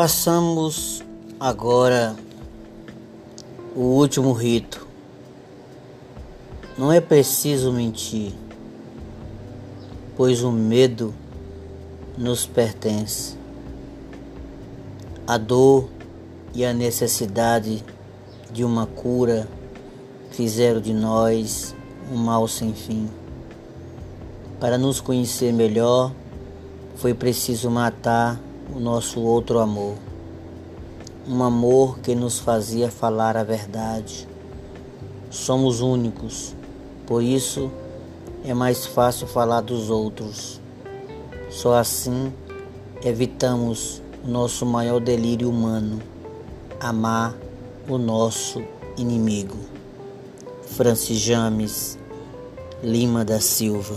Façamos agora o último rito. Não é preciso mentir, pois o medo nos pertence. A dor e a necessidade de uma cura fizeram de nós um mal sem fim. Para nos conhecer melhor, foi preciso matar o nosso outro amor. Um amor que nos fazia falar a verdade. Somos únicos, por isso é mais fácil falar dos outros. Só assim evitamos o nosso maior delírio humano, amar o nosso inimigo. Francis James Lima da Silva